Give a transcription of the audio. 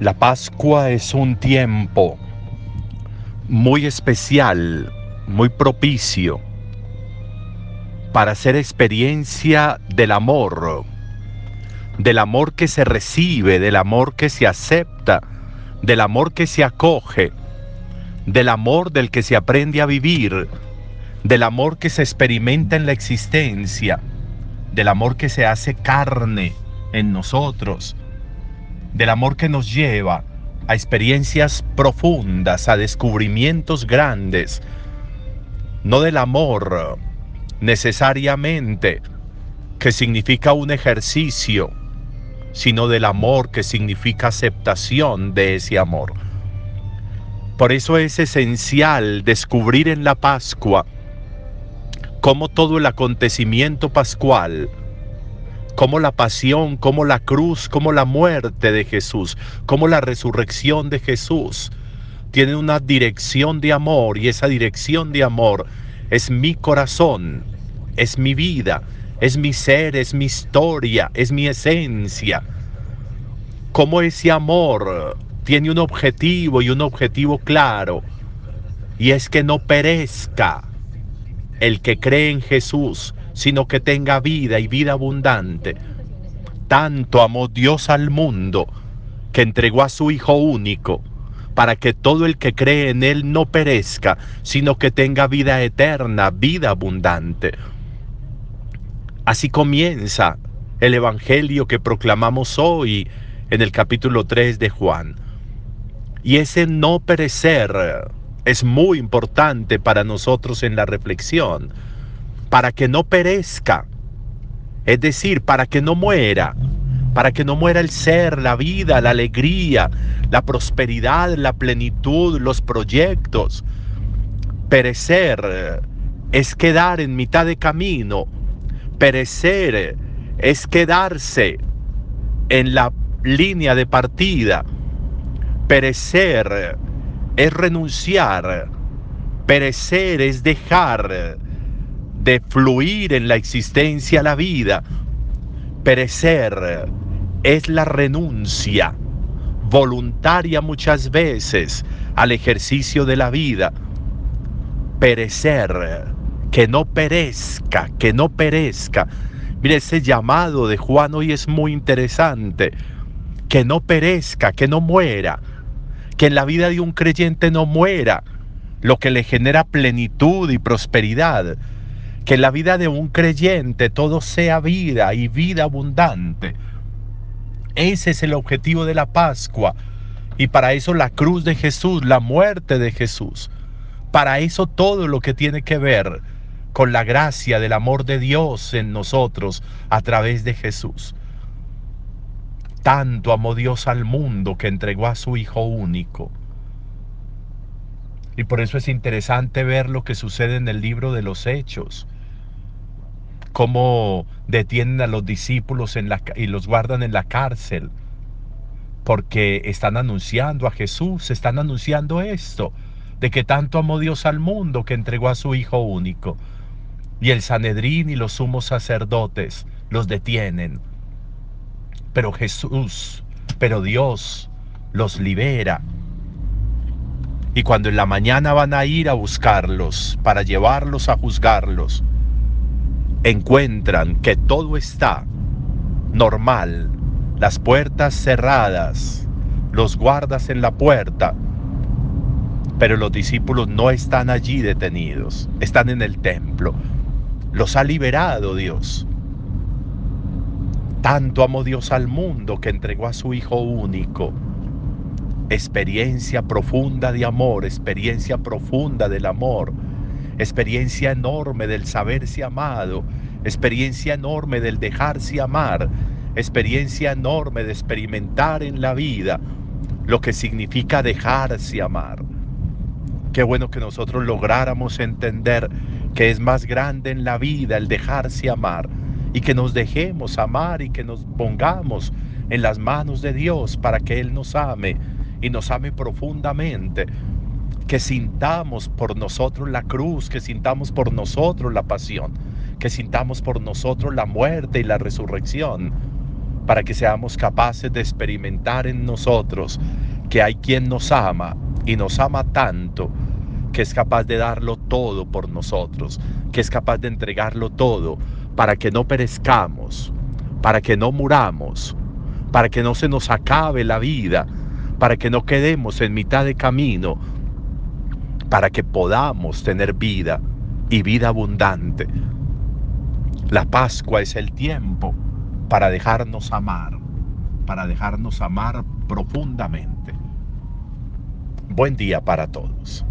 La Pascua es un tiempo muy especial, muy propicio para hacer experiencia del amor, del amor que se recibe, del amor que se acepta, del amor que se acoge, del amor del que se aprende a vivir, del amor que se experimenta en la existencia, del amor que se hace carne en nosotros, del amor que nos lleva a experiencias profundas, a descubrimientos grandes, no del amor necesariamente que significa un ejercicio, sino del amor que significa aceptación de ese amor. Por eso es esencial descubrir en la Pascua cómo todo el acontecimiento pascual como la pasión, como la cruz, como la muerte de Jesús, como la resurrección de Jesús tiene una dirección de amor y esa dirección de amor es mi corazón, es mi vida, es mi ser, es mi historia, es mi esencia. Como ese amor tiene un objetivo y un objetivo claro, y es que no perezca el que cree en Jesús, sino que tenga vida y vida abundante. Tanto amó Dios al mundo que entregó a su Hijo único, para que todo el que cree en Él no perezca, sino que tenga vida eterna, vida abundante. Así comienza el Evangelio que proclamamos hoy en el capítulo 3 de Juan. Y ese no perecer es muy importante para nosotros en la reflexión para que no perezca, es decir, para que no muera, para que no muera el ser, la vida, la alegría, la prosperidad, la plenitud, los proyectos. Perecer es quedar en mitad de camino, perecer es quedarse en la línea de partida, perecer es renunciar, perecer es dejar de fluir en la existencia la vida. Perecer es la renuncia voluntaria muchas veces al ejercicio de la vida. Perecer, que no perezca, que no perezca. Mire, ese llamado de Juan hoy es muy interesante. Que no perezca, que no muera. Que en la vida de un creyente no muera lo que le genera plenitud y prosperidad que la vida de un creyente todo sea vida y vida abundante. Ese es el objetivo de la Pascua. Y para eso la cruz de Jesús, la muerte de Jesús. Para eso todo lo que tiene que ver con la gracia del amor de Dios en nosotros a través de Jesús. Tanto amó Dios al mundo que entregó a su Hijo único. Y por eso es interesante ver lo que sucede en el libro de los Hechos cómo detienen a los discípulos en la, y los guardan en la cárcel, porque están anunciando a Jesús, están anunciando esto, de que tanto amó Dios al mundo que entregó a su Hijo único. Y el Sanedrín y los sumos sacerdotes los detienen. Pero Jesús, pero Dios los libera. Y cuando en la mañana van a ir a buscarlos para llevarlos a juzgarlos, encuentran que todo está normal, las puertas cerradas, los guardas en la puerta, pero los discípulos no están allí detenidos, están en el templo. Los ha liberado Dios. Tanto amó Dios al mundo que entregó a su Hijo único. Experiencia profunda de amor, experiencia profunda del amor experiencia enorme del saberse amado, experiencia enorme del dejarse amar, experiencia enorme de experimentar en la vida lo que significa dejarse amar. Qué bueno que nosotros lográramos entender que es más grande en la vida el dejarse amar y que nos dejemos amar y que nos pongamos en las manos de Dios para que Él nos ame y nos ame profundamente que sintamos por nosotros la cruz, que sintamos por nosotros la pasión, que sintamos por nosotros la muerte y la resurrección, para que seamos capaces de experimentar en nosotros que hay quien nos ama y nos ama tanto que es capaz de darlo todo por nosotros, que es capaz de entregarlo todo para que no perezcamos, para que no muramos, para que no se nos acabe la vida, para que no quedemos en mitad de camino, para que podamos tener vida y vida abundante. La Pascua es el tiempo para dejarnos amar, para dejarnos amar profundamente. Buen día para todos.